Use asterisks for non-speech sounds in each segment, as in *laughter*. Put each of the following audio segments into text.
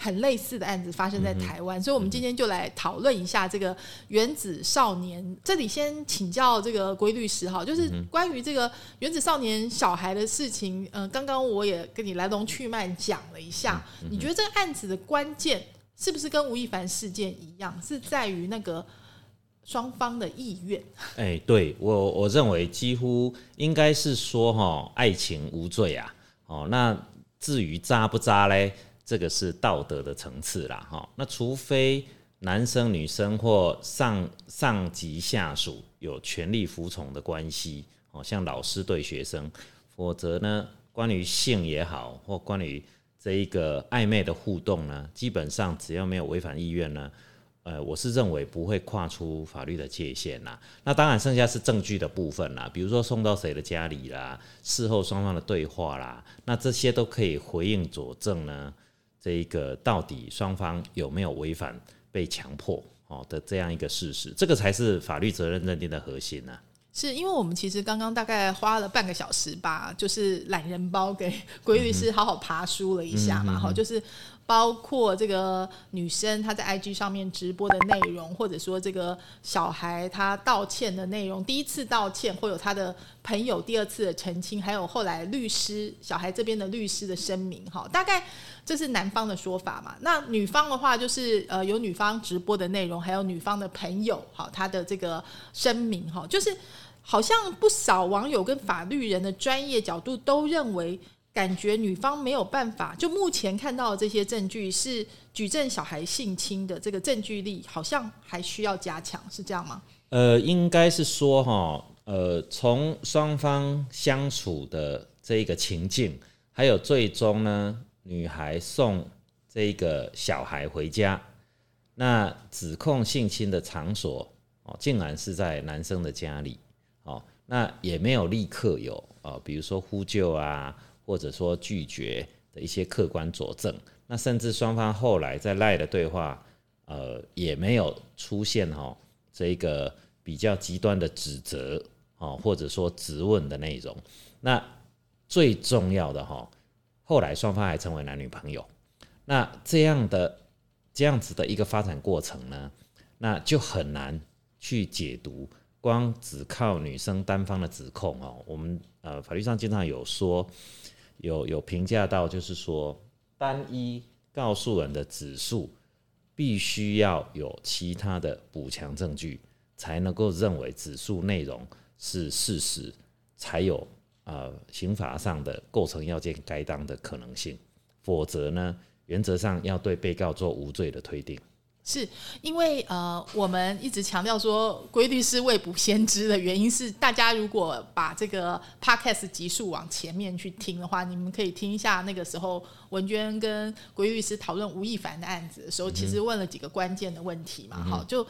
很类似的案子发生在台湾，所以我们今天就来讨论一下这个原子少年。这里先请教这个规律师哈，就是关于这个原子少年小孩的事情。嗯，刚刚我也跟你来龙去脉讲了一下，你觉得这个案子的关键是不是跟吴亦凡事件一样，是在于那个双方的意愿？哎，对我我认为几乎应该是说哈，爱情无罪啊。哦，那至于渣不渣嘞？这个是道德的层次啦，哈。那除非男生、女生或上上级下属有权力服从的关系，哦，像老师对学生，否则呢，关于性也好，或关于这一个暧昧的互动呢，基本上只要没有违反意愿呢，呃，我是认为不会跨出法律的界限啦。那当然，剩下是证据的部分啦，比如说送到谁的家里啦，事后双方的对话啦，那这些都可以回应佐证呢。这一个到底双方有没有违反被强迫哦的这样一个事实，这个才是法律责任认定的核心呢。是因为我们其实刚刚大概花了半个小时吧，就是懒人包给 *laughs* 鬼律师好好爬书了一下嘛，哈，就是。包括这个女生她在 IG 上面直播的内容，或者说这个小孩他道歉的内容，第一次道歉会有他的朋友第二次的澄清，还有后来律师小孩这边的律师的声明，哈，大概这是男方的说法嘛？那女方的话就是呃有女方直播的内容，还有女方的朋友，好他的这个声明，哈，就是好像不少网友跟法律人的专业角度都认为。感觉女方没有办法，就目前看到的这些证据是举证小孩性侵的这个证据力，好像还需要加强，是这样吗？呃，应该是说哈，呃，从双方相处的这一个情境，还有最终呢，女孩送这个小孩回家，那指控性侵的场所哦，竟然是在男生的家里，哦，那也没有立刻有啊，比如说呼救啊。或者说拒绝的一些客观佐证，那甚至双方后来在赖的对话，呃，也没有出现哈这个比较极端的指责哦，或者说质问的内容。那最重要的哈，后来双方还成为男女朋友。那这样的这样子的一个发展过程呢，那就很难去解读。光只靠女生单方的指控哦，我们呃法律上经常有说。有有评价到，就是说，单一告诉人的指数必须要有其他的补强证据，才能够认为指数内容是事实，才有呃刑法上的构成要件该当的可能性。否则呢，原则上要对被告做无罪的推定。是因为呃，我们一直强调说，规律是未卜先知的原因是，大家如果把这个 podcast 集数往前面去听的话，你们可以听一下那个时候文娟跟规律师讨论吴亦凡的案子的时候，其实问了几个关键的问题嘛，好，就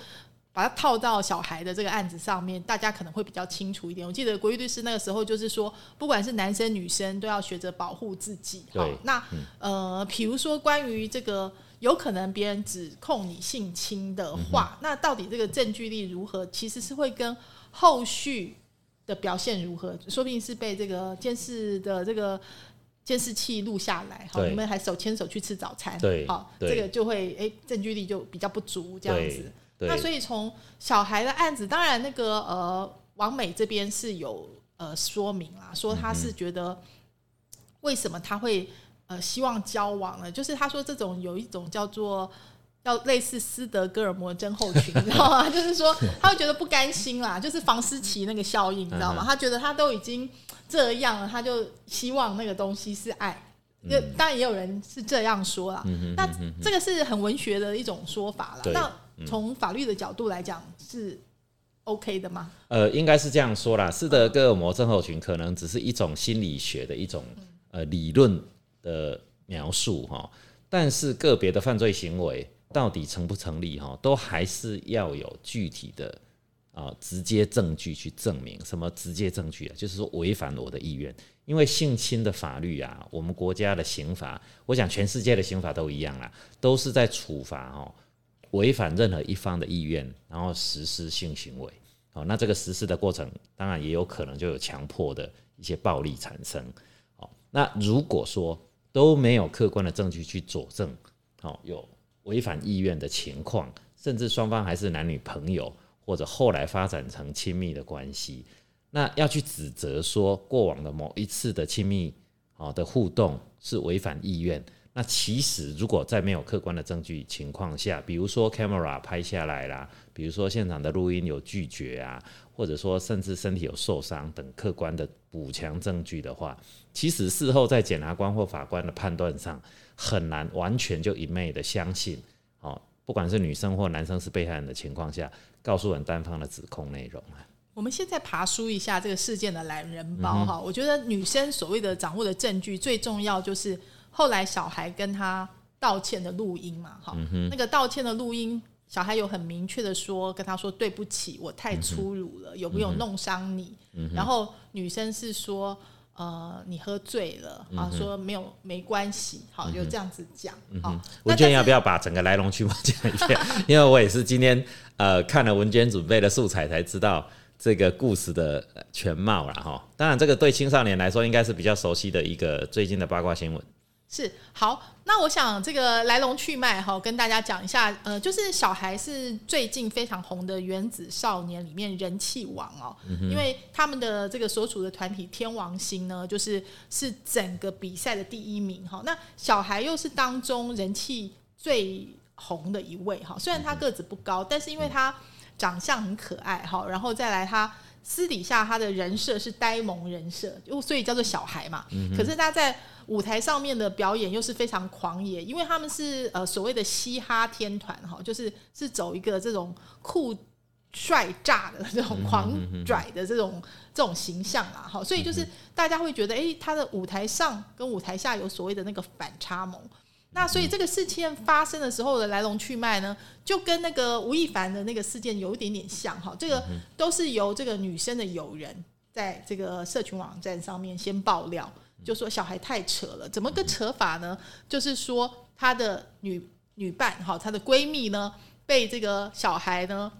把它套到小孩的这个案子上面，大家可能会比较清楚一点。我记得国律师那个时候就是说，不管是男生女生，都要学着保护自己。好，那呃，比如说关于这个。有可能别人指控你性侵的话，那到底这个证据力如何？其实是会跟后续的表现如何，说不定是被这个监视的这个监视器录下来，好，你们还手牵手去吃早餐，对，好，这个就会哎，证据力就比较不足这样子。那所以从小孩的案子，当然那个呃，王美这边是有呃说明啦，说他是觉得为什么他会。呃，希望交往了，就是他说这种有一种叫做要类似斯德哥尔摩症候群，*laughs* 你知道吗？就是说他会觉得不甘心啦，就是房思琪那个效应，你知道吗？他觉得他都已经这样了，他就希望那个东西是爱。就当然也有人是这样说啦，那这个是很文学的一种说法了。那从法律的角度来讲是 OK 的吗？呃，应该是这样说啦，斯德哥尔摩症候群可能只是一种心理学的一种呃理论。的描述哈，但是个别的犯罪行为到底成不成立哈，都还是要有具体的啊直接证据去证明什么直接证据啊，就是说违反我的意愿。因为性侵的法律啊，我们国家的刑法，我想全世界的刑法都一样啦，都是在处罚哦违反任何一方的意愿，然后实施性行为。哦，那这个实施的过程，当然也有可能就有强迫的一些暴力产生。哦，那如果说都没有客观的证据去佐证，哦，有违反意愿的情况，甚至双方还是男女朋友，或者后来发展成亲密的关系。那要去指责说过往的某一次的亲密好的互动是违反意愿，那其实如果在没有客观的证据情况下，比如说 camera 拍下来啦，比如说现场的录音有拒绝啊，或者说甚至身体有受伤等客观的补强证据的话，其实事后在检察官或法官的判断上很难完全就一昧的相信哦，不管是女生或男生是被害人的情况下，告诉人单方的指控内容啊。我们现在爬梳一下这个事件的懒人包哈，我觉得女生所谓的掌握的证据最重要就是后来小孩跟他道歉的录音嘛哈，那个道歉的录音，小孩有很明确的说跟他说对不起，我太粗鲁了，有没有弄伤你？然后女生是说呃你喝醉了啊，说没有没关系，好就这样子讲啊。文娟要不要把整个来龙去脉讲一遍？因为我也是今天呃看了文娟准备的素材才知道。这个故事的全貌了哈，当然这个对青少年来说应该是比较熟悉的一个最近的八卦新闻。是好，那我想这个来龙去脉哈，跟大家讲一下，呃，就是小孩是最近非常红的原子少年里面人气王哦，因为他们的这个所属的团体天王星呢，就是是整个比赛的第一名哈。那小孩又是当中人气最红的一位哈，虽然他个子不高，但是因为他。长相很可爱哈，然后再来他私底下他的人设是呆萌人设，就所以叫做小孩嘛。可是他在舞台上面的表演又是非常狂野，因为他们是呃所谓的嘻哈天团哈，就是是走一个这种酷帅炸的这种狂拽的这种这种形象啊，哈，所以就是大家会觉得，哎，他的舞台上跟舞台下有所谓的那个反差萌。那所以这个事件发生的时候的来龙去脉呢，就跟那个吴亦凡的那个事件有一点点像哈。这个都是由这个女生的友人在这个社群网站上面先爆料，就说小孩太扯了。怎么个扯法呢？就是说她的女女伴哈，她的闺蜜呢，被这个小孩呢，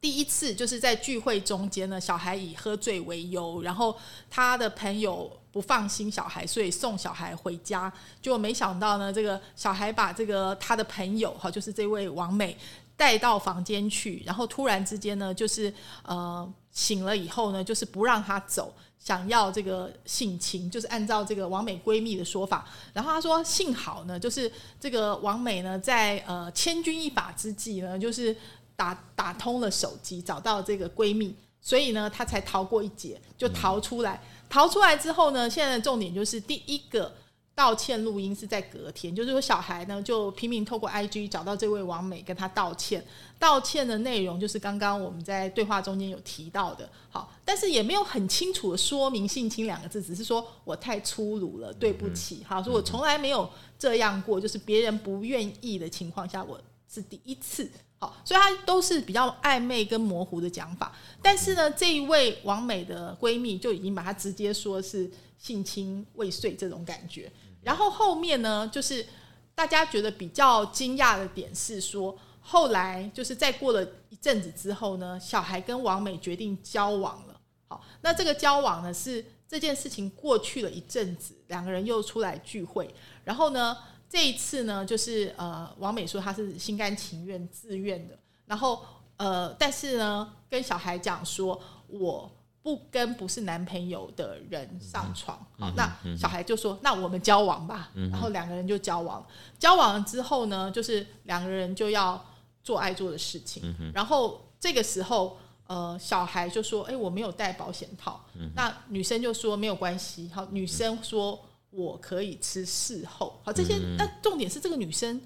第一次就是在聚会中间呢，小孩以喝醉为由，然后他的朋友。不放心小孩，所以送小孩回家。结果没想到呢，这个小孩把这个他的朋友哈，就是这位王美带到房间去，然后突然之间呢，就是呃醒了以后呢，就是不让他走，想要这个性侵，就是按照这个王美闺蜜的说法。然后她说，幸好呢，就是这个王美呢，在呃千钧一发之际呢，就是打打通了手机，找到这个闺蜜，所以呢，她才逃过一劫，就逃出来。逃出来之后呢？现在的重点就是第一个道歉录音是在隔天，就是说小孩呢就拼命透过 IG 找到这位王美跟她道歉，道歉的内容就是刚刚我们在对话中间有提到的，好，但是也没有很清楚的说明性侵两个字，只是说我太粗鲁了，对不起，好，说我从来没有这样过，就是别人不愿意的情况下，我是第一次。好，所以她都是比较暧昧跟模糊的讲法，但是呢，这一位王美的闺蜜就已经把她直接说是性侵未遂这种感觉。然后后面呢，就是大家觉得比较惊讶的点是说，后来就是在过了一阵子之后呢，小孩跟王美决定交往了。好，那这个交往呢是这件事情过去了一阵子，两个人又出来聚会，然后呢。这一次呢，就是呃，王美说她是心甘情愿、自愿的，然后呃，但是呢，跟小孩讲说我不跟不是男朋友的人上床，好，那小孩就说那我们交往吧，然后两个人就交往，交往了之后呢，就是两个人就要做爱做的事情，然后这个时候呃，小孩就说哎，我没有带保险套，那女生就说没有关系，好，女生说。我可以吃事后，好这些，但重点是这个女生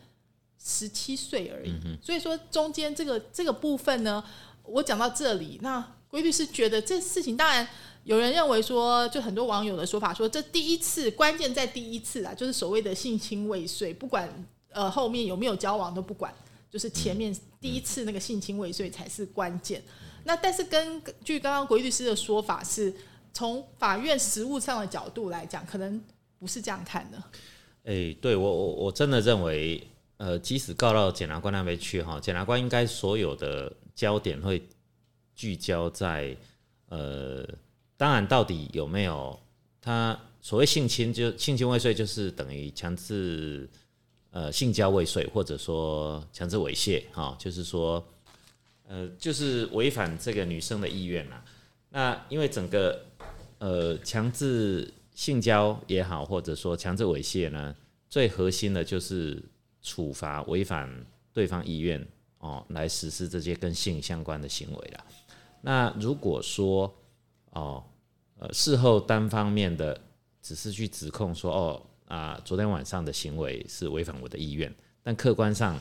十七岁而已，所以说中间这个这个部分呢，我讲到这里，那规律是觉得这事情，当然有人认为说，就很多网友的说法说，这第一次关键在第一次啊，就是所谓的性侵未遂，不管呃后面有没有交往都不管，就是前面第一次那个性侵未遂才是关键。那但是根据刚刚国律师的说法，是从法院实务上的角度来讲，可能不是这样看的。哎，对我我我真的认为，呃，即使告到检察官那边去哈，检察官应该所有的焦点会聚焦在，呃，当然到底有没有他所谓性侵，就性侵未遂就是等于强制呃性交未遂，或者说强制猥亵哈，就是说。呃，就是违反这个女生的意愿啦。那因为整个呃强制性交也好，或者说强制猥亵呢，最核心的就是处罚违反对方意愿哦，来实施这些跟性相关的行为啦。那如果说哦呃事后单方面的只是去指控说哦啊昨天晚上的行为是违反我的意愿，但客观上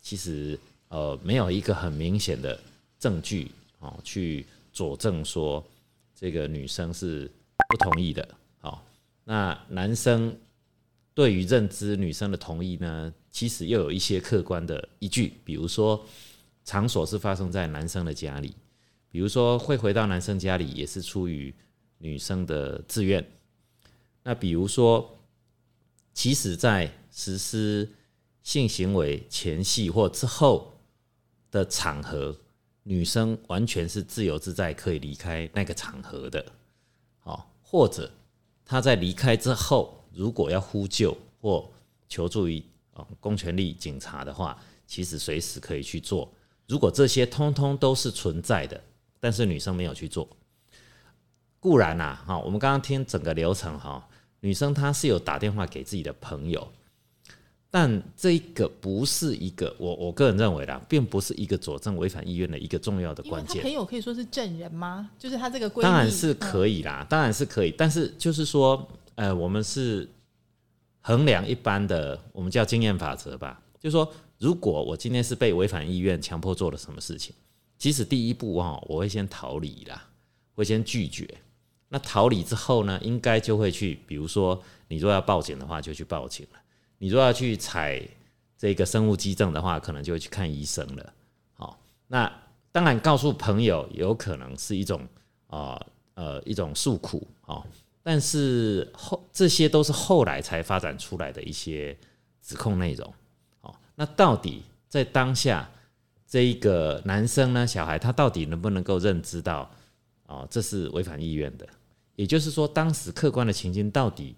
其实。呃，没有一个很明显的证据哦，去佐证说这个女生是不同意的。那男生对于认知女生的同意呢，其实又有一些客观的依据，比如说场所是发生在男生的家里，比如说会回到男生家里也是出于女生的自愿。那比如说，其实在实施性行为前戏或之后。的场合，女生完全是自由自在，可以离开那个场合的。好，或者他在离开之后，如果要呼救或求助于啊公权力警察的话，其实随时可以去做。如果这些通通都是存在的，但是女生没有去做，固然呐，哈，我们刚刚听整个流程哈，女生她是有打电话给自己的朋友。但这个不是一个我我个人认为啦，并不是一个佐证违反意愿的一个重要的关键。朋友可以说是证人吗？就是他这个当然是可以啦，当然是可以。但是就是说，呃，我们是衡量一般的，我们叫经验法则吧。就是说，如果我今天是被违反意愿强迫做了什么事情，即使第一步哈，我会先逃离啦，会先拒绝。那逃离之后呢，应该就会去，比如说，你如果要报警的话，就去报警了。你如果要去采这个生物基证的话，可能就会去看医生了。好，那当然告诉朋友有可能是一种啊呃一种诉苦啊，但是后这些都是后来才发展出来的一些指控内容。哦，那到底在当下这一个男生呢，小孩他到底能不能够认知到啊这是违反意愿的？也就是说，当时客观的情境到底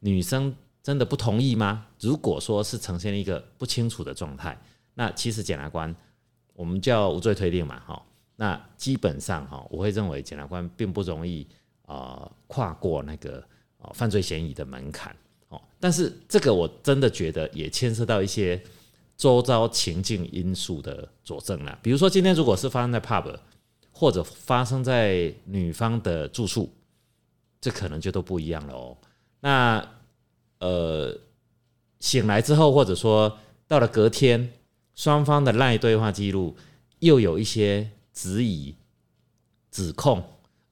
女生。真的不同意吗？如果说是呈现一个不清楚的状态，那其实检察官我们叫无罪推定嘛，哈，那基本上哈，我会认为检察官并不容易啊跨过那个啊犯罪嫌疑的门槛哦。但是这个我真的觉得也牵涉到一些周遭情境因素的佐证了。比如说今天如果是发生在 pub 或者发生在女方的住处，这可能就都不一样了哦。那呃，醒来之后，或者说到了隔天，双方的赖对话记录又有一些质疑、指控，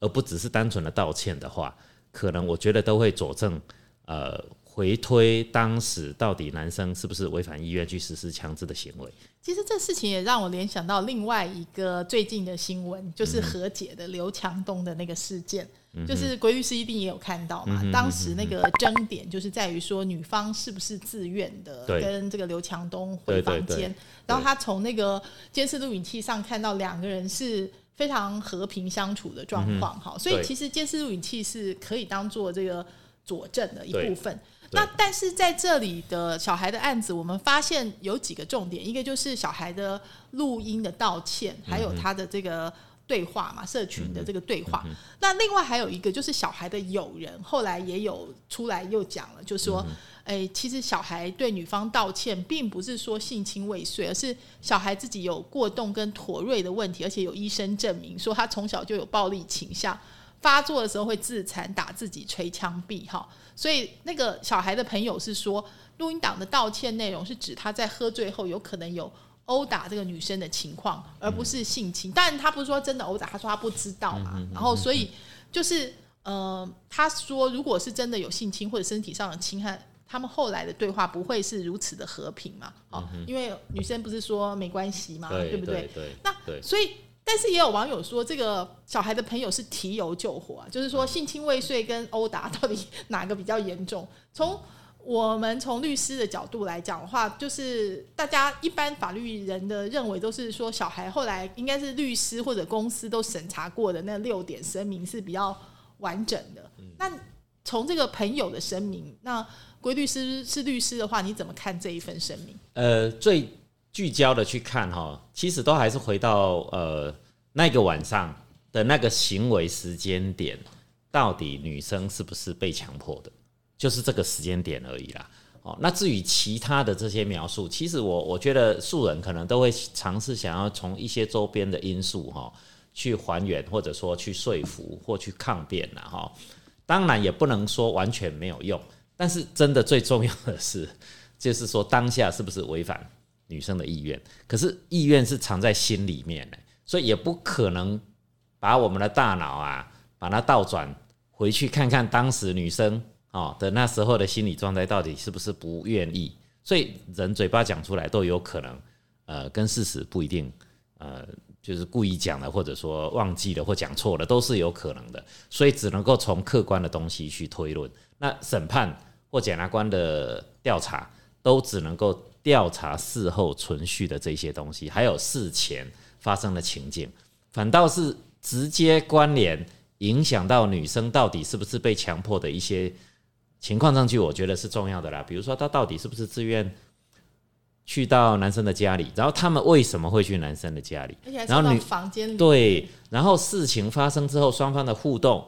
而不只是单纯的道歉的话，可能我觉得都会佐证，呃，回推当时到底男生是不是违反意愿去实施强制的行为。其实这事情也让我联想到另外一个最近的新闻，就是和解的刘强东的那个事件。就是鬼律师一定也有看到嘛？当时那个争点就是在于说，女方是不是自愿的跟这个刘强东回房间，然后他从那个监视录影器上看到两个人是非常和平相处的状况，哈，所以其实监视录影器是可以当做这个佐证的一部分。那但是在这里的小孩的案子，我们发现有几个重点，一个就是小孩的录音的道歉，还有他的这个。对话嘛，社群的这个对话。那另外还有一个就是小孩的友人，后来也有出来又讲了，就说，哎，其实小孩对女方道歉，并不是说性侵未遂，而是小孩自己有过动跟妥瑞的问题，而且有医生证明说他从小就有暴力倾向，发作的时候会自残、打自己、捶墙壁，哈。所以那个小孩的朋友是说，录音档的道歉内容是指他在喝醉后有可能有。殴打这个女生的情况，而不是性侵。但他不是说真的殴打，他说他不知道嘛。然后，所以就是呃，他说如果是真的有性侵或者身体上的侵害，他们后来的对话不会是如此的和平嘛？哦，因为女生不是说没关系嘛，对不对？对，那所以。但是也有网友说，这个小孩的朋友是提油救火，就是说性侵未遂跟殴打到底哪个比较严重？从我们从律师的角度来讲的话，就是大家一般法律人的认为都是说，小孩后来应该是律师或者公司都审查过的那六点声明是比较完整的。那从这个朋友的声明，那归律师是律师的话，你怎么看这一份声明？呃，最。聚焦的去看哈，其实都还是回到呃那个晚上的那个行为时间点，到底女生是不是被强迫的，就是这个时间点而已啦。哦，那至于其他的这些描述，其实我我觉得素人可能都会尝试想要从一些周边的因素哈去还原，或者说去说服或去抗辩了哈。当然也不能说完全没有用，但是真的最重要的是，*laughs* 就是说当下是不是违反。女生的意愿，可是意愿是藏在心里面的，所以也不可能把我们的大脑啊，把它倒转回去看看当时女生哦的那时候的心理状态到底是不是不愿意。所以人嘴巴讲出来都有可能，呃，跟事实不一定，呃，就是故意讲的，或者说忘记了或讲错了，都是有可能的。所以只能够从客观的东西去推论。那审判或检察官的调查都只能够。调查事后存续的这些东西，还有事前发生的情境，反倒是直接关联影响到女生到底是不是被强迫的一些情况上去，我觉得是重要的啦。比如说，他到底是不是自愿去到男生的家里，然后他们为什么会去男生的家里？然后女房间里对，然后事情发生之后，双方的互动，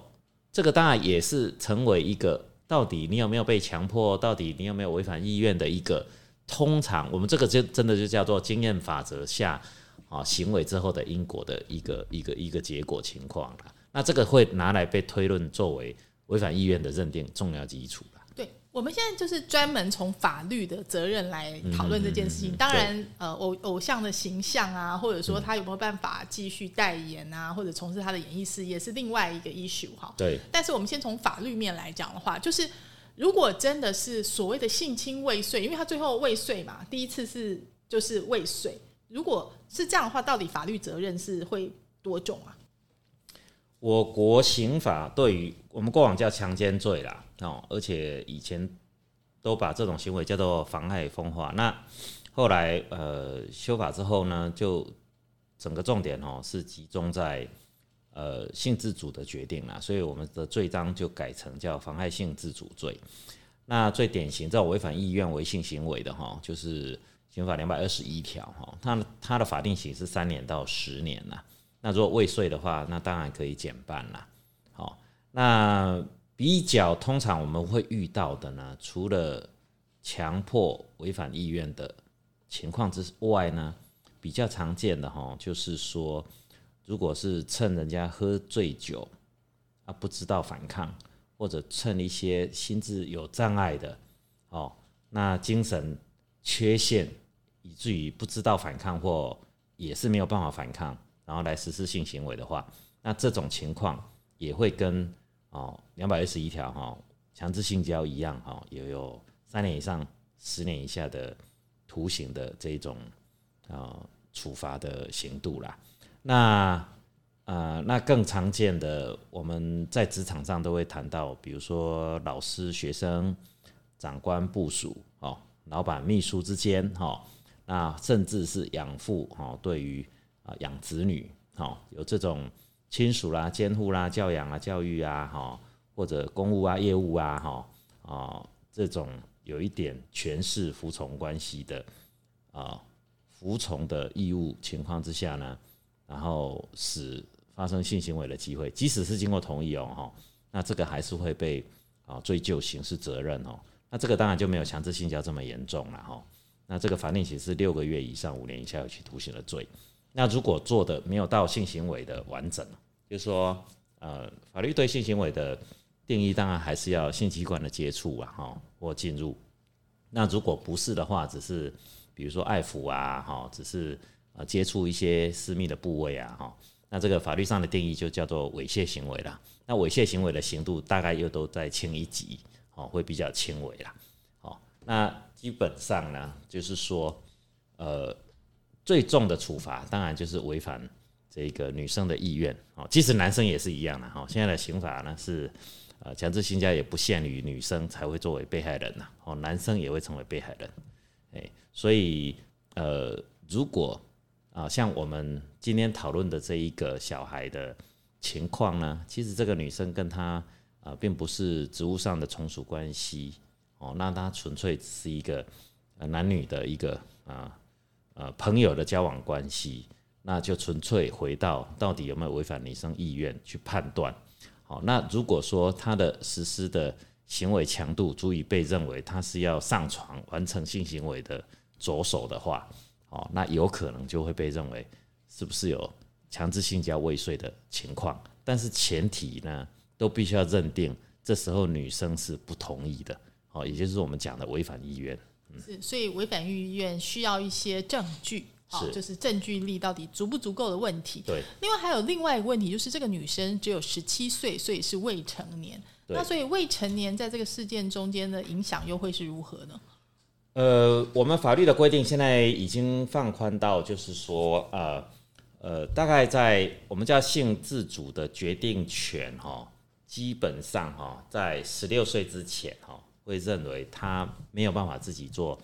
这个当然也是成为一个到底你有没有被强迫，到底你有没有违反意愿的一个。通常我们这个就真的就叫做经验法则下啊行为之后的因果的一个一个一个结果情况了。那这个会拿来被推论作为违反意愿的认定重要基础了。对，我们现在就是专门从法律的责任来讨论这件事情。当然，呃，偶偶像的形象啊，或者说他有没有办法继续代言啊，或者从事他的演艺事业是另外一个 issue 哈。对。但是我们先从法律面来讲的话，就是。如果真的是所谓的性侵未遂，因为他最后未遂嘛，第一次是就是未遂。如果是这样的话，到底法律责任是会多重啊？我国刑法对于我们过往叫强奸罪啦，哦，而且以前都把这种行为叫做妨害风化。那后来呃修法之后呢，就整个重点哦是集中在。呃，性自主的决定啦，所以我们的罪章就改成叫妨害性自主罪。那最典型这种违反意愿为性行为的哈，就是刑法两百二十一条哈，它它的法定刑是三年到十年啦。那如果未遂的话，那当然可以减半啦。好，那比较通常我们会遇到的呢，除了强迫违反意愿的情况之外呢，比较常见的哈，就是说。如果是趁人家喝醉酒啊，不知道反抗，或者趁一些心智有障碍的哦，那精神缺陷以至于不知道反抗或也是没有办法反抗，然后来实施性行为的话，那这种情况也会跟哦两百二十一条哈强制性交一样哈，也有三年以上十年以下的徒刑的这种啊处罚的刑度啦。那呃，那更常见的，我们在职场上都会谈到，比如说老师、学生、长官、部属、哦，老板、秘书之间，哈，那甚至是养父，哈，对于养子女，哈，有这种亲属啦、监护啦、教养啊、教育啊，哈，或者公务啊、业务啊，哈，啊，这种有一点权势服从关系的啊，服从的义务情况之下呢？然后使发生性行为的机会，即使是经过同意哦，哈，那这个还是会被啊追究刑事责任哦。那这个当然就没有强制性交这么严重了哈。那这个法定刑是六个月以上五年以下有期徒刑的罪。那如果做的没有到性行为的完整，就是说呃，法律对性行为的定义当然还是要性器官的接触啊，哈，或进入。那如果不是的话，只是比如说爱抚啊，哈，只是。啊，接触一些私密的部位啊，哈，那这个法律上的定义就叫做猥亵行为啦。那猥亵行为的刑度大概又都在轻一级，哦，会比较轻微啦。哦，那基本上呢，就是说，呃，最重的处罚当然就是违反这个女生的意愿哦，即使男生也是一样的哈。现在的刑法呢是，呃，强制性交也不限于女生才会作为被害人呐，哦，男生也会成为被害人，哎，所以呃，如果啊，像我们今天讨论的这一个小孩的情况呢，其实这个女生跟他啊，并不是职务上的从属关系哦，那她纯粹只是一个男女的一个啊呃朋友的交往关系，那就纯粹回到到底有没有违反女生意愿去判断。好，那如果说他的实施的行为强度足以被认为他是要上床完成性行为的着手的话。哦，那有可能就会被认为是不是有强制性交未遂的情况，但是前提呢，都必须要认定这时候女生是不同意的，哦，也就是我们讲的违反意愿。是，所以违反意愿需要一些证据，哦，就是证据力到底足不足够的问题。对。另外还有另外一个问题，就是这个女生只有十七岁，所以是未成年。那所以未成年在这个事件中间的影响又会是如何呢？呃，我们法律的规定现在已经放宽到，就是说，呃，呃，大概在我们叫性自主的决定权，哈，基本上哈，在十六岁之前，哈，会认为他没有办法自己做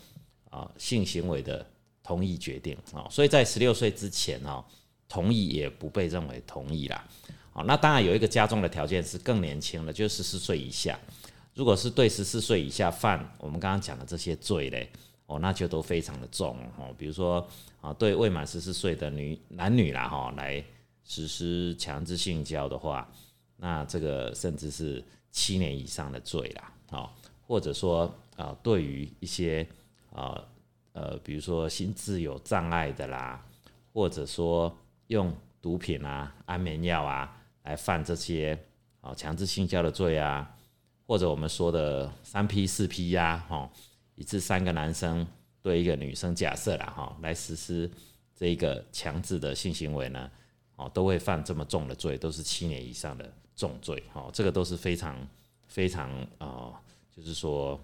啊性行为的同意决定，啊，所以在十六岁之前，哈，同意也不被认为同意啦，好，那当然有一个加重的条件是更年轻了，就十四岁以下。如果是对十四岁以下犯我们刚刚讲的这些罪嘞，哦，那就都非常的重哦。比如说啊，对未满十四岁的女男女啦哈，来实施强制性交的话，那这个甚至是七年以上的罪啦，哦，或者说啊，对于一些啊呃，比如说心智有障碍的啦，或者说用毒品啊、安眠药啊来犯这些啊强制性交的罪啊。或者我们说的三 P 四 P 呀，哈，一次三个男生对一个女生假设啦，哈，来实施这一个强制的性行为呢，哦，都会犯这么重的罪，都是七年以上的重罪，哈，这个都是非常非常啊，就是说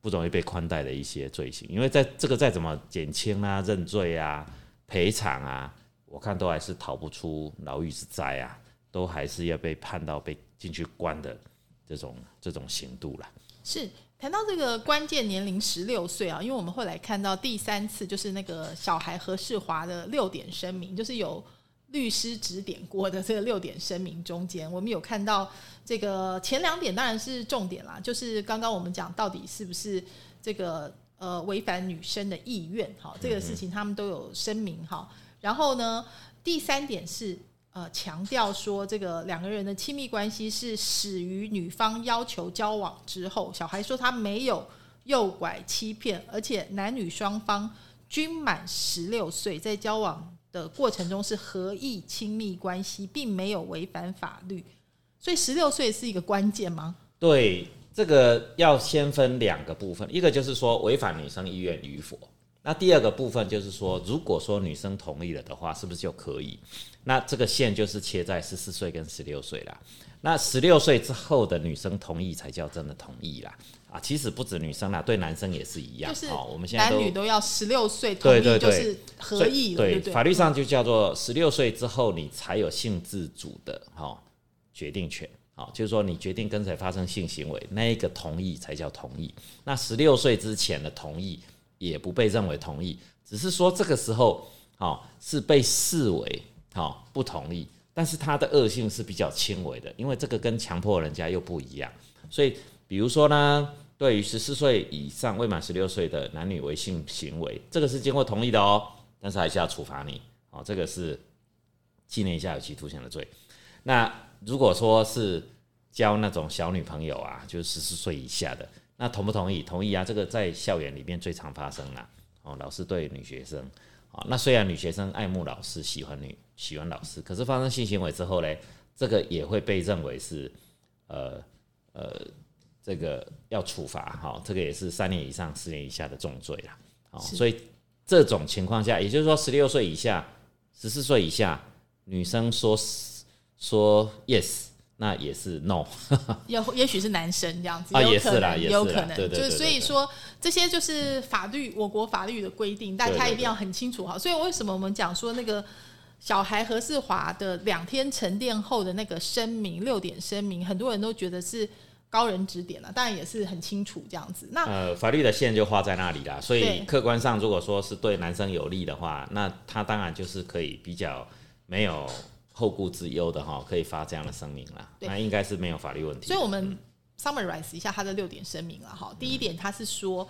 不容易被宽待的一些罪行，因为在这个再怎么减轻啊、认罪啊、赔偿啊，我看都还是逃不出牢狱之灾啊，都还是要被判到被进去关的。这种这种刑度了，是谈到这个关键年龄十六岁啊，因为我们后来看到第三次就是那个小孩何世华的六点声明，就是有律师指点过的这个六点声明中间，我们有看到这个前两点当然是重点啦，就是刚刚我们讲到底是不是这个呃违反女生的意愿，哈，这个事情他们都有声明哈，然后呢第三点是。呃，强调说这个两个人的亲密关系是始于女方要求交往之后，小孩说他没有诱拐欺骗，而且男女双方均满十六岁，在交往的过程中是合意亲密关系，并没有违反法律，所以十六岁是一个关键吗？对，这个要先分两个部分，一个就是说违反女生意愿与否。那第二个部分就是说，如果说女生同意了的话，是不是就可以？那这个线就是切在十四岁跟十六岁啦。那十六岁之后的女生同意才叫真的同意啦。啊，其实不止女生啦，对男生也是一样。就是我们现在男女都要十六岁同意，就是合意。对对，法律上就叫做十六岁之后你才有性自主的哈决定权。好，就是说你决定跟谁发生性行为，那一个同意才叫同意。那十六岁之前的同意。也不被认为同意，只是说这个时候，好是被视为好不同意，但是它的恶性是比较轻微的，因为这个跟强迫人家又不一样。所以，比如说呢，对于十四岁以上未满十六岁的男女违性行为，这个是经过同意的哦，但是还是要处罚你，哦，这个是纪念一下有期徒刑的罪。那如果说是交那种小女朋友啊，就是十四岁以下的。那同不同意？同意啊！这个在校园里面最常发生啦。哦，老师对女学生，啊，那虽然女学生爱慕老师，喜欢女喜欢老师，可是发生性行为之后呢，这个也会被认为是，呃呃，这个要处罚，哈，这个也是三年以上四年以下的重罪啦。哦，所以这种情况下，也就是说，十六岁以下、十四岁以下女生说说 yes。那也是 no。*laughs* 也也许是男生这样子，啊也是啦也有可能，就是所以说这些就是法律，我国法律的规定，大家一定要很清楚哈。所以为什么我们讲说那个小孩何世华的两天沉淀后的那个声明六点声明，很多人都觉得是高人指点了，当然也是很清楚这样子。那呃，法律的线就画在那里啦，所以客观上如果说是对男生有利的话，那他当然就是可以比较没有后顾之忧的哈，可以发这样的声明啦，那应该是没有法律问题。所以我们 summarize 一下他的六点声明了哈。第一点，他是说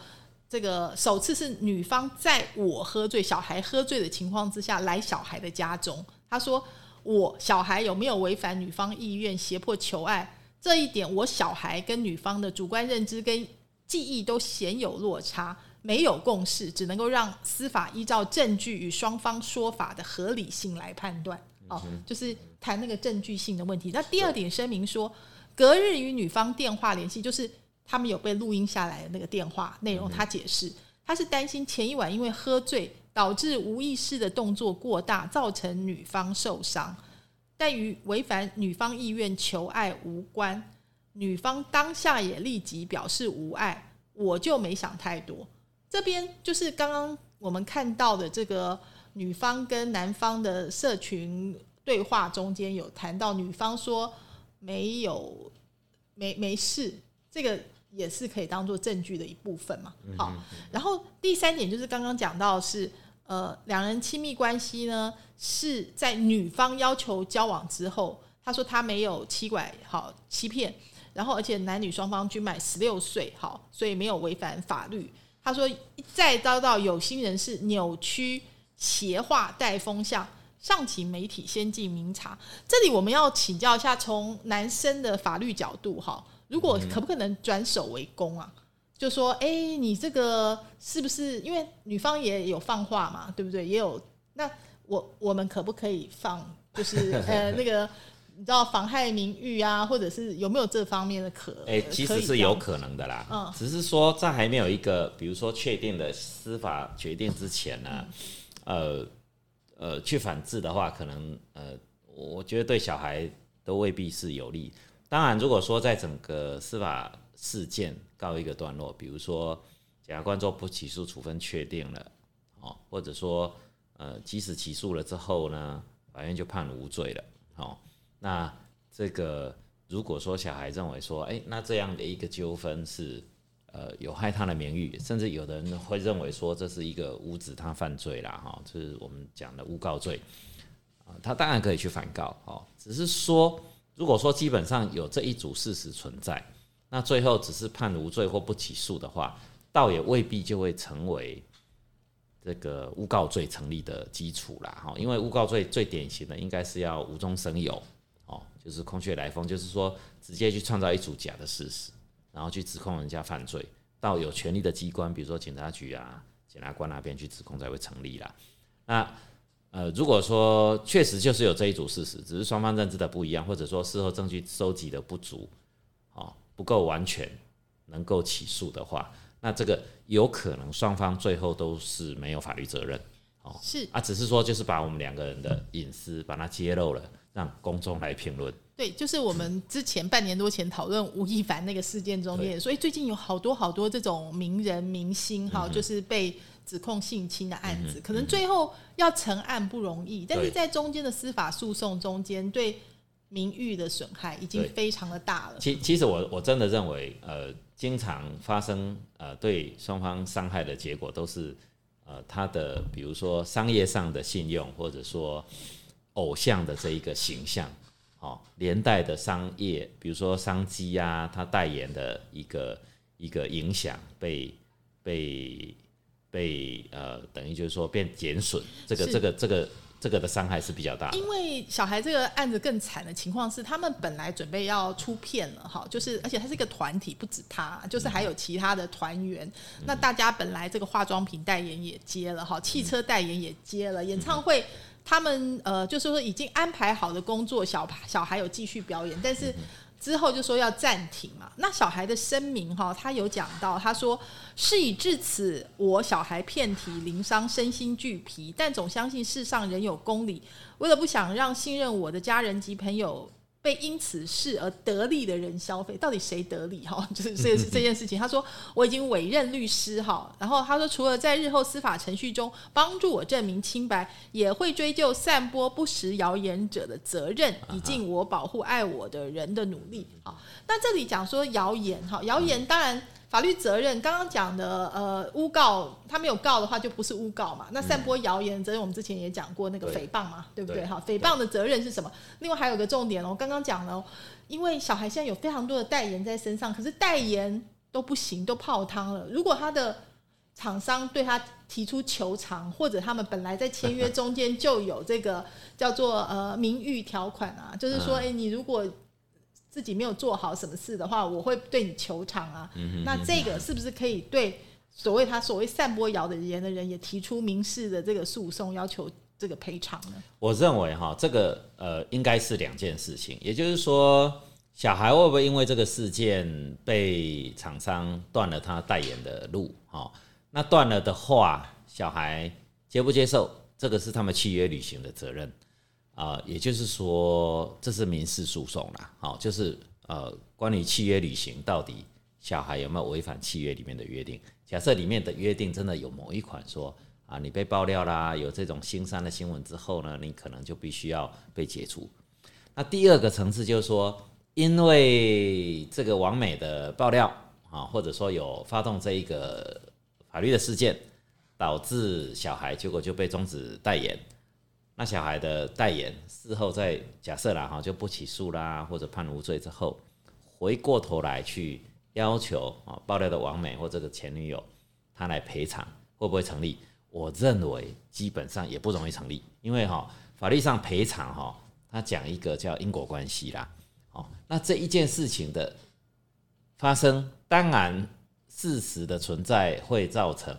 这个首次是女方在我喝醉、小孩喝醉的情况之下来小孩的家中，他说我小孩有没有违反女方意愿胁迫求爱这一点，我小孩跟女方的主观认知跟记忆都鲜有落差。没有共识，只能够让司法依照证据与双方说法的合理性来判断。哦，就是谈那个证据性的问题。那第二点声明说，隔日与女方电话联系，就是他们有被录音下来的那个电话内容。他解释，他是担心前一晚因为喝醉导致无意识的动作过大，造成女方受伤，但与违反女方意愿求爱无关。女方当下也立即表示无爱，我就没想太多。这边就是刚刚我们看到的这个女方跟男方的社群对话中间有谈到，女方说没有没没事，这个也是可以当做证据的一部分嘛。好，然后第三点就是刚刚讲到是，呃，两人亲密关系呢是在女方要求交往之后，他说他没有欺拐好欺骗，然后而且男女双方均满十六岁，好，所以没有违反法律。他说再遭到有心人士扭曲、邪化、带风向。上请媒体先进明察。这里我们要请教一下，从男生的法律角度，哈，如果可不可能转守为攻啊？就说，哎、你这个是不是因为女方也有放话嘛，对不对？也有，那我我们可不可以放？就是 *laughs* 呃，那个你知道妨害名誉啊，或者是有没有这方面的可？哎、其实是有可能的啦，嗯只是说在还没有一个比如说确定的司法决定之前呢，呃呃，去反制的话，可能呃，我觉得对小孩都未必是有利。当然，如果说在整个司法事件告一个段落，比如说检察官做不起诉处分确定了，哦，或者说呃，即使起诉了之后呢，法院就判无罪了，哦，那这个如果说小孩认为说，哎、那这样的一个纠纷是呃有害他的名誉，甚至有的人会认为说这是一个无指他犯罪啦，哈，就是我们讲的诬告罪啊，他当然可以去反告，哦，只是说如果说基本上有这一组事实存在，那最后只是判无罪或不起诉的话，倒也未必就会成为这个诬告罪成立的基础啦，哈，因为诬告罪最典型的应该是要无中生有，哦，就是空穴来风，就是说直接去创造一组假的事实，然后去指控人家犯罪，到有权力的机关，比如说警察局啊、检察官那边去指控才会成立啦。那呃，如果说确实就是有这一组事实，只是双方认知的不一样，或者说事后证据收集的不足，哦，不够完全能够起诉的话，那这个有可能双方最后都是没有法律责任。哦是。啊，只是说就是把我们两个人的隐私把它揭露了，让公众来评论。对，就是我们之前半年多前讨论吴亦凡那个事件中间，所以最近有好多好多这种名人明星哈，嗯就是被指控性侵的案子，可能最后要成案不容易，但是在中间的司法诉讼中间，对名誉的损害已经非常的大了。其其实我我真的认为，呃，经常发生呃对双方伤害的结果都是呃他的比如说商业上的信用，或者说偶像的这一个形象，哦，连带的商业，比如说商机啊，他代言的一个一个影响被被被呃等于就是说变减损，这个这个这个这个的伤害是比较大的。因为小孩这个案子更惨的情况是，他们本来准备要出片了哈，就是而且他是一个团体，不止他，就是还有其他的团员。那大家本来这个化妆品代言也接了哈，汽车代言也接了，演唱会他们呃就是说已经安排好的工作，小小孩有继续表演，但是。之后就说要暂停嘛，那小孩的声明哈，他有讲到，他说事已至此，我小孩遍体鳞伤，身心俱疲，但总相信世上人有公理。为了不想让信任我的家人及朋友被因此事而得利的人消费，到底谁得利？哈，*laughs* 就是这这件事情。他说我已经委任律师哈，然后他说除了在日后司法程序中帮助我证明清白，也会追究散播不实谣言者的责任，以尽我保护爱我的人的努力。好，那这里讲说谣言哈，谣言当然。法律责任刚刚讲的，呃，诬告他没有告的话，就不是诬告嘛。那散播谣言责任，我们之前也讲过那个诽谤嘛，对不对？哈，诽谤的责任是什么？另外还有个重点哦，刚刚讲了，因为小孩现在有非常多的代言在身上，可是代言都不行，都泡汤了。如果他的厂商对他提出求偿，或者他们本来在签约中间就有这个叫做呃名誉条款啊，就是说，哎，你如果自己没有做好什么事的话，我会对你求偿啊。那这个是不是可以对所谓他所谓散播谣的言的人也提出民事的这个诉讼，要求这个赔偿呢？我认为哈，这个呃应该是两件事情。也就是说，小孩会不会因为这个事件被厂商断了他代言的路？哈，那断了的话，小孩接不接受？这个是他们契约履行的责任。啊，也就是说，这是民事诉讼啦，好，就是呃，关于契约履行，到底小孩有没有违反契约里面的约定？假设里面的约定真的有某一款说啊，你被爆料啦，有这种新三的新闻之后呢，你可能就必须要被解除。那第二个层次就是说，因为这个王美的爆料啊，或者说有发动这一个法律的事件，导致小孩结果就被终止代言。那小孩的代言事后再假设啦哈就不起诉啦或者判无罪之后，回过头来去要求啊爆料的王美或这个前女友他来赔偿会不会成立？我认为基本上也不容易成立，因为哈法律上赔偿哈他讲一个叫因果关系啦，哦那这一件事情的发生，当然事实的存在会造成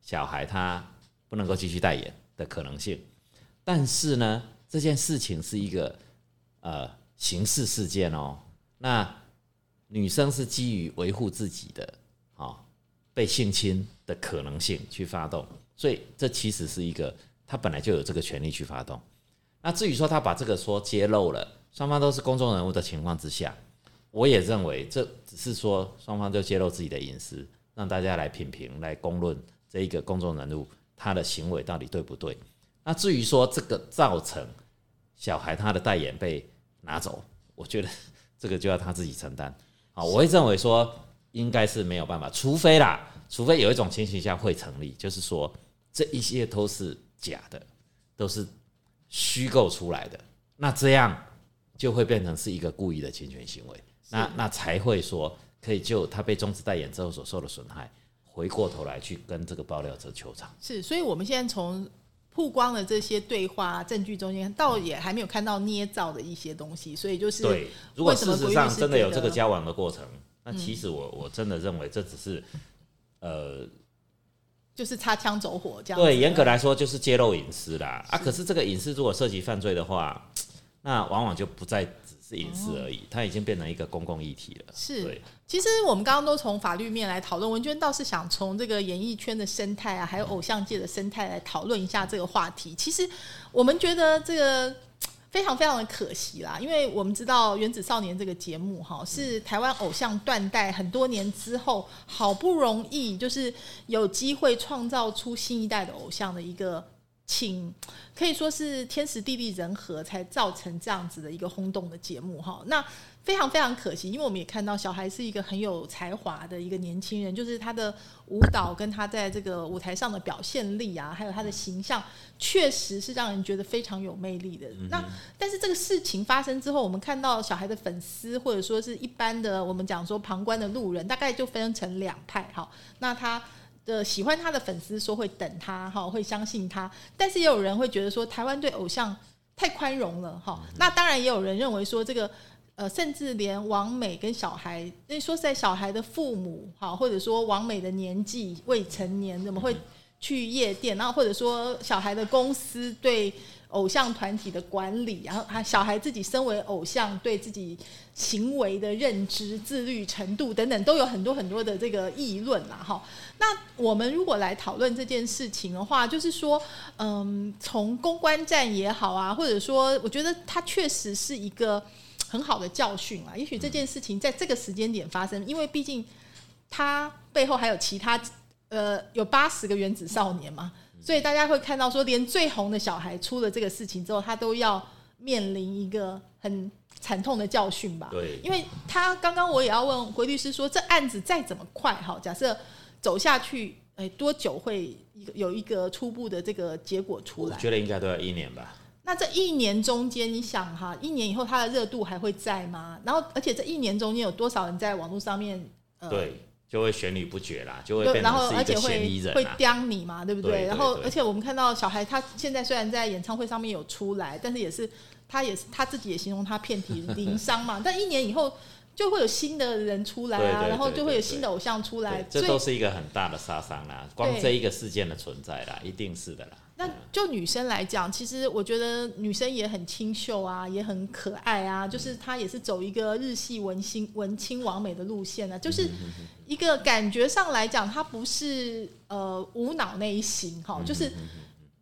小孩他不能够继续代言的可能性。但是呢，这件事情是一个呃刑事事件哦。那女生是基于维护自己的啊被性侵的可能性去发动，所以这其实是一个她本来就有这个权利去发动。那至于说她把这个说揭露了，双方都是公众人物的情况之下，我也认为这只是说双方就揭露自己的隐私，让大家来品评、来公论这一个公众人物他的行为到底对不对。那至于说这个造成小孩他的代言被拿走，我觉得 *laughs* 这个就要他自己承担。啊，我会认为说应该是没有办法，除非啦，除非有一种情形下会成立，就是说这一些都是假的，都是虚构出来的，那这样就会变成是一个故意的侵权行为，那那才会说可以就他被终止代言之后所受的损害，回过头来去跟这个爆料者求偿。是，所以我们现在从。曝光的这些对话证据中间，倒也还没有看到捏造的一些东西，所以就是对。如果事实上真的有这个交往的过程，那其实我我真的认为这只是呃，就是擦枪走火这样。对，严格来说就是揭露隐私啦。啊，可是这个隐私如果涉及犯罪的话，那往往就不再隐私而已，它已经变成一个公共议题了。是。其实我们刚刚都从法律面来讨论，文娟倒是想从这个演艺圈的生态啊，还有偶像界的生态来讨论一下这个话题。其实我们觉得这个非常非常的可惜啦，因为我们知道《原子少年》这个节目哈，是台湾偶像断代很多年之后，好不容易就是有机会创造出新一代的偶像的一个，请可以说是天时地利人和才造成这样子的一个轰动的节目哈。那非常非常可惜，因为我们也看到小孩是一个很有才华的一个年轻人，就是他的舞蹈跟他在这个舞台上的表现力啊，还有他的形象，确实是让人觉得非常有魅力的。那但是这个事情发生之后，我们看到小孩的粉丝或者说是一般的我们讲说旁观的路人，大概就分成两派哈。那他的喜欢他的粉丝说会等他哈，会相信他，但是也有人会觉得说台湾对偶像太宽容了哈。那当然也有人认为说这个。呃，甚至连王美跟小孩，那说实在，小孩的父母哈，或者说王美的年纪未成年，怎么会去夜店？然后或者说小孩的公司对偶像团体的管理，然后他小孩自己身为偶像，对自己行为的认知、自律程度等等，都有很多很多的这个议论啦。哈，那我们如果来讨论这件事情的话，就是说，嗯，从公关战也好啊，或者说，我觉得它确实是一个。很好的教训啊。也许这件事情在这个时间点发生，因为毕竟它背后还有其他呃有八十个原子少年嘛，所以大家会看到说，连最红的小孩出了这个事情之后，他都要面临一个很惨痛的教训吧。对，因为他刚刚我也要问回律师说，这案子再怎么快，哈，假设走下去，哎，多久会一个有一个初步的这个结果出来？我觉得应该都要一年吧。那这一年中间，你想哈，一年以后它的热度还会在吗？然后，而且这一年中间有多少人在网络上面？呃、对，就会旋律不绝啦，就会变然后成是一个而且会嫌疑人会啊。刁你嘛，对不对对然后，而且我们看到小孩他现在虽然在演唱会上面有出来，但是也是他也是他自己也形容他遍体鳞伤嘛。但一年以后就会有新的人出来啊，然后就会有新的偶像出来，，这都是一个很大的杀伤啦。光这一个事件的存在啦，一定是的啦。那就女生来讲，其实我觉得女生也很清秀啊，也很可爱啊，就是她也是走一个日系文青文青完美的路线啊，就是一个感觉上来讲，她不是呃无脑那一型哈，就是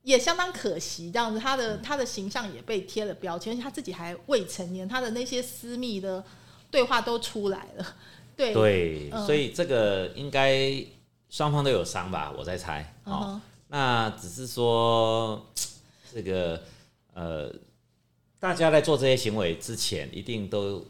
也相当可惜这样子，她的她的形象也被贴了标签，而且她自己还未成年，她的那些私密的对话都出来了，*laughs* 对，对，嗯。所以这个应该双方都有伤吧，我在猜。哦，嗯那只是说这个呃，大家在做这些行为之前，一定都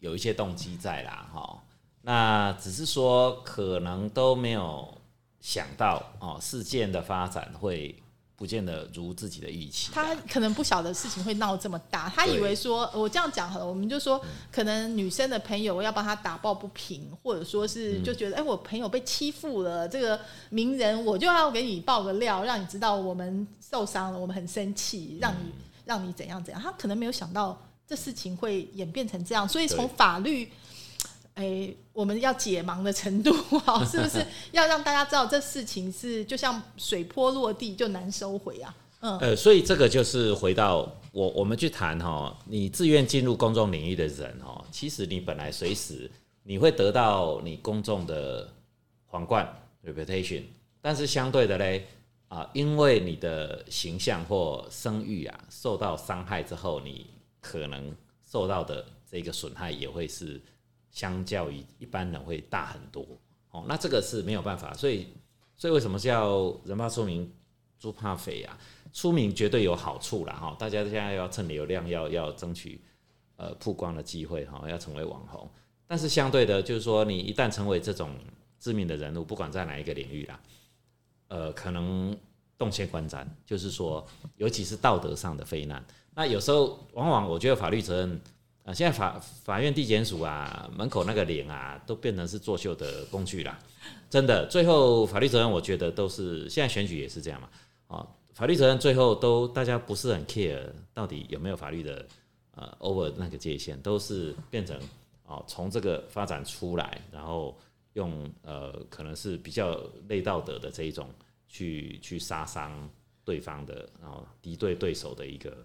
有一些动机在啦，哈、那只是说可能都没有想到哦，事件的发展会不见得如自己的预期啊。他可能不晓得事情会闹这么大，他以为说，我这样讲好了，我们就说，可能女生的朋友要帮他打抱不平，或者说是就觉得，哎、我朋友被欺负了，这个名人我就要给你爆个料，让你知道我们受伤了，我们很生气，让你让你怎样怎样。他可能没有想到这事情会演变成这样，所以从法律。哎，我们要解盲的程度啊，*laughs* 是不是要让大家知道这事情是就像水波落地就难收回啊？嗯，呃，所以这个就是回到我我们去谈哈，你自愿进入公众领域的人哈，其实你本来随时你会得到你公众的皇冠 reputation，但是相对的嘞啊，因为你的形象或声誉啊受到伤害之后，你可能受到的这个损害也会是相较于一般人会大很多哦。那这个是没有办法，所以所以为什么叫人怕出名猪怕肥啊？出名绝对有好处啦哈，大家现在要蹭流量，要要争取呃曝光的机会哈，要成为网红。但是相对的，就是说你一旦成为这种知名的人物，不管在哪一个领域啦，呃，可能动牵观瞻，就是说，尤其是道德上的非难。那有时候往往我觉得法律责任现在法法院地检署啊门口那个脸啊，都变成是作秀的工具啦。真的，最后法律责任，我觉得都是现在选举也是这样嘛。啊，法律责任最后都大家不是很 care 到底有没有法律的呃 over 那个界限，都是变成哦从这个发展出来，然后用呃可能是比较类道德的这一种去去杀伤对方的，然后敌对对手的一个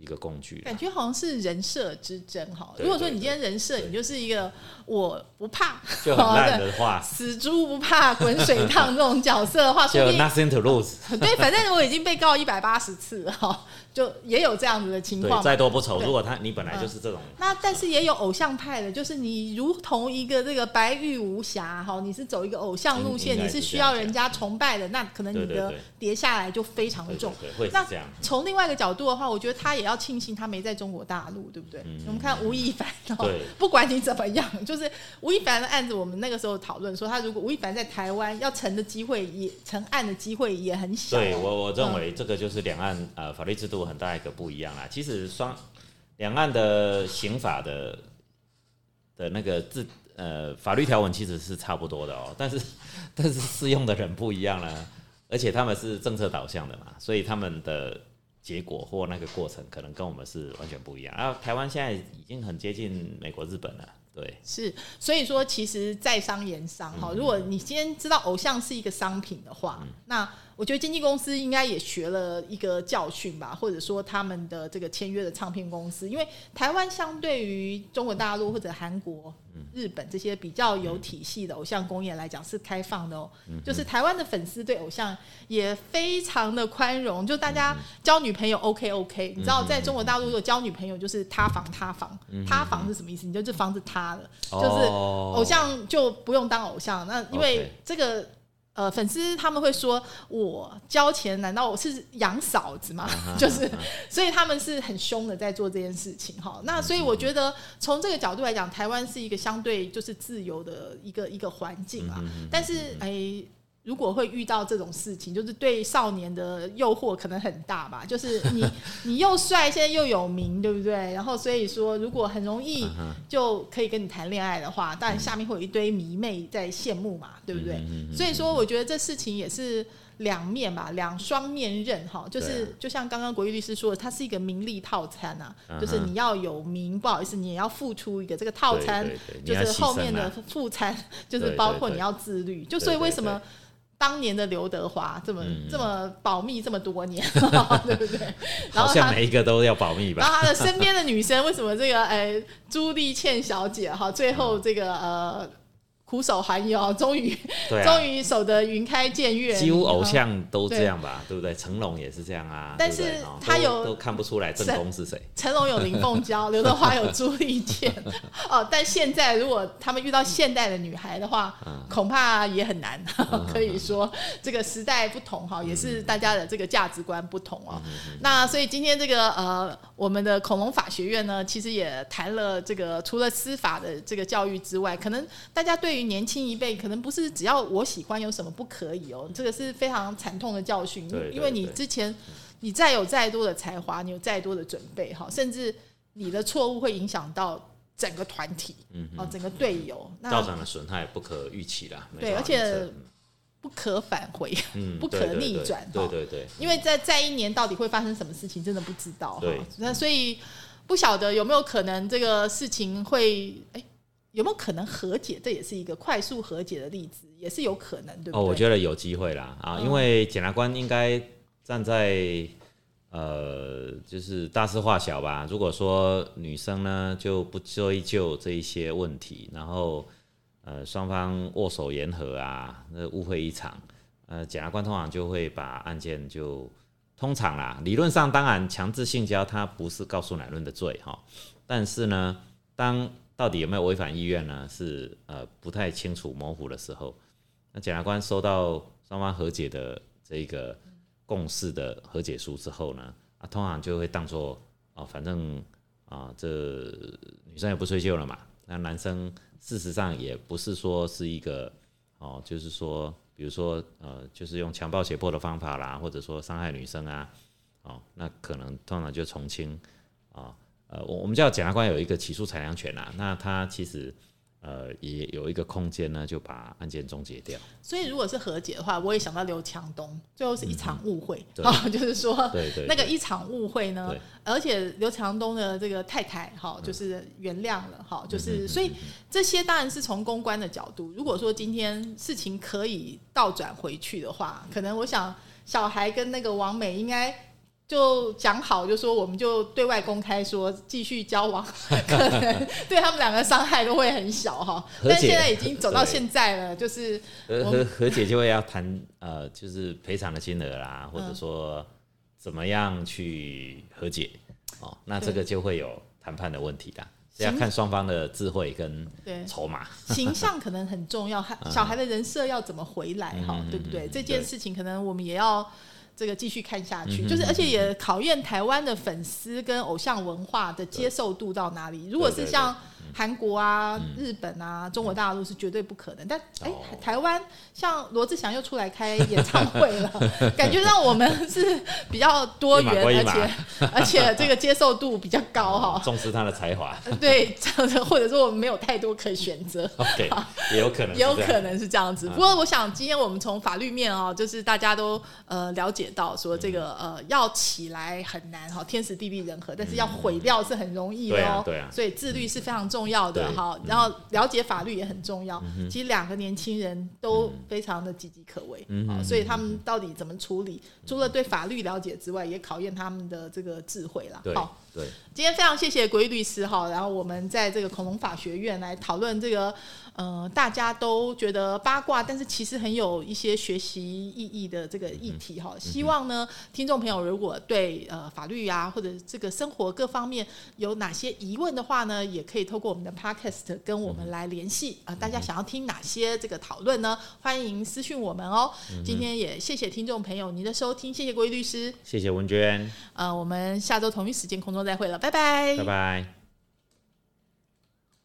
一个工具。感觉好像是人设之争哈。如果说你今天人设，你就是一个我不怕，就很烂 *laughs* 的话，死猪不怕滚水烫这种角色的话，*laughs* 就 nothing to lose。*laughs* 对，反正我已经被告一百八十次了哈，就也有这样子的情，况。再多不愁。如果他你本来就是这种，那但是也有偶像派的，就是你如同一个这个白玉无瑕哈，你是走一个偶像路线，你是需要人家崇拜的，那可能你的跌下来就非常的重那这样。从另外一个角度的话，我觉得他也要庆幸他没在中国大陆，对不对？我们看吴亦凡，哦对不管你怎么样，就是吴亦凡的案子，我们那个时候讨论说，他如果吴亦凡在台湾要成的机会也成案的机会也很小。对我我认为这个就是两岸呃法律制度很大一个不一样啦。其实双两岸的刑法的的那个字呃法律条文其实是差不多的哦，*laughs* 但是但是适用的人不一样啦，而且他们是政策导向的嘛，所以他们的结果或那个过程可能跟我们是完全不一样。啊台湾现在已经很接近美国、日本了，对。是，所以说其实在商言商哈。如果你今天知道偶像是一个商品的话，那我觉得经纪公司应该也学了一个教训吧，或者说他们的这个签约的唱片公司，因为台湾相对于中国大陆或者韩国，日本这些比较有体系的偶像工业来讲是开放的哦。就是台湾的粉丝对偶像也非常的宽容，就大家交女朋友 OK OK。你知道，在中国大陆如果交女朋友就是塌房塌房，塌房是什么意思？你就这房子塌了，就是偶像就不用当偶像。那因为这个。呃，粉丝他们会说，我交钱，难道我是养嫂子吗？就是，所以他们是很凶的在做这件事情哈。那所以我觉得从这个角度来讲，台湾是一个相对就是自由的一个一个环境啊。但是哎。如果会遇到这种事情，就是对少年的诱惑可能很大吧。就是你 *laughs* 你又帅，现在又有名，对不对？然后所以说，如果很容易就可以跟你谈恋爱的话，当然下面会有一堆迷妹在羡慕嘛，对不对？所以说，我觉得这事情也是两面吧，两双面刃哈。就是就像刚刚国玉律师说的，它是一个名利套餐啊，就是你要有名，不好意思，你也要付出一个这个套餐，就是后面的副餐，*laughs* 就是包括你要自律。就所以为什么？当年的刘德华这么这么保密这么多年，*laughs* 对不对？好像每一个都要保密吧。然后他的身边的女生为什么这个哎朱丽倩小姐哈，最后这个呃。苦守寒窑，终于终于守得云开见月。几乎偶像都这样吧，对不对？成龙也是这样啊。但是他有都看不出来正宫是谁。成龙有林凤娇，*laughs* 刘德华有朱丽倩。哦，但现在如果他们遇到现代的女孩的话，恐怕也很难。*laughs* 可以说这个时代不同哈，也是大家的这个价值观不同哦。那所以今天这个呃，我们的恐龙法学院呢，其实也谈了这个除了司法的这个教育之外，可能大家对年轻一辈可能不是只要我喜欢有什么不可以哦，这个是非常惨痛的教训。因为你之前你再有再多的才华，你有再多的准备哈，甚至你的错误会影响到整个团体，嗯，哦，整个队友，那造成的损害不可预期啦。对，而且不可返回，嗯，不可 *laughs* 逆转。对对对，因为在在一年到底会发生什么事情，真的不知道。对，那所以不晓得有没有可能这个事情会哎。有没有可能和解？这也是一个快速和解的例子，也是有可能，对？哦，我觉得有机会啦啊，因为检察官应该站在呃，就是大事化小吧。如果说女生呢就不追究这一些问题，然后呃双方握手言和啊，那误会一场，呃，检察官通常就会把案件就通常啦，理论上当然强制性交它不是告诉乃论的罪哈，但是呢，当到底有没有违反意愿呢？是呃不太清楚、模糊的时候，那检察官收到双方和解的这个共识的和解书之后呢，啊，通常就会当做啊，反正啊，这女生也不追究了嘛。那男生事实上也不是说是一个哦，就是说，比如说呃，就是用强暴胁迫的方法啦，或者说伤害女生啊，哦，那可能通常就从轻啊。呃，我我们叫检察官有一个起诉裁量权啊，那他其实呃也有一个空间呢，就把案件终结掉。所以如果是和解的话，我也想到刘强东，最后是一场误会啊，*laughs* 就是说那个一场误会呢，而且刘强东的这个太太哈，就是原谅了哈，就是所以这些当然是从公关的角度，如果说今天事情可以倒转回去的话，可能我想小孩跟那个王美应该。就讲好，就说我们就对外公开说继续交往，*laughs* 可能对他们两个伤害都会很小哈。但现在已经走到现在了，就是和和解就会要谈呃，就是赔偿的金额啦，或者说怎么样去和解哦，那这个就会有谈判的问题的，要看双方的智慧跟筹码。形象可能很重要，*laughs* 小孩的人设要怎么回来哈，对不对？这件事情可能我们也要。这个继续看下去，就是而且也考验台湾的粉丝跟偶像文化的接受度到哪里。如果是像。韩国啊、日本啊、中国大陆是绝对不可能，但哎，台湾像罗志祥又出来开演唱会了，*laughs* 感觉让我们是比较多元，而且 *laughs* 而且这个接受度比较高哈。*laughs* 重视他的才华，对，这样子，或者说我们没有太多可以选择，OK，也有可能，也有可能是这样子。不过我想今天我们从法律面啊，就是大家都呃了解到说这个呃要起来很难哈，天时地利人和，但是要毁掉是很容易哦，对啊，所以自律是非常重。重要的哈，然后了解法律也很重要。其实两个年轻人都非常的岌岌可危，嗯所以他们到底怎么处理，除了对法律了解之外，也考验他们的这个智慧啦。好，对，今天非常谢谢国义律师哈，然后我们在这个恐龙法学院来讨论这个，呃，大家都觉得八卦，但是其实很有一些学习意义的这个议题哈。希望呢，听众朋友如果对呃法律啊或者这个生活各方面有哪些疑问的话呢，也可以透过我们的 podcast 跟我们来联系啊、大家想要听哪些这个讨论呢？欢迎私讯我们哦。今天也谢谢听众朋友您的收听，谢谢国义律师。谢谢文娟，呃，我们下周同一时间空中再会了，拜拜，拜拜。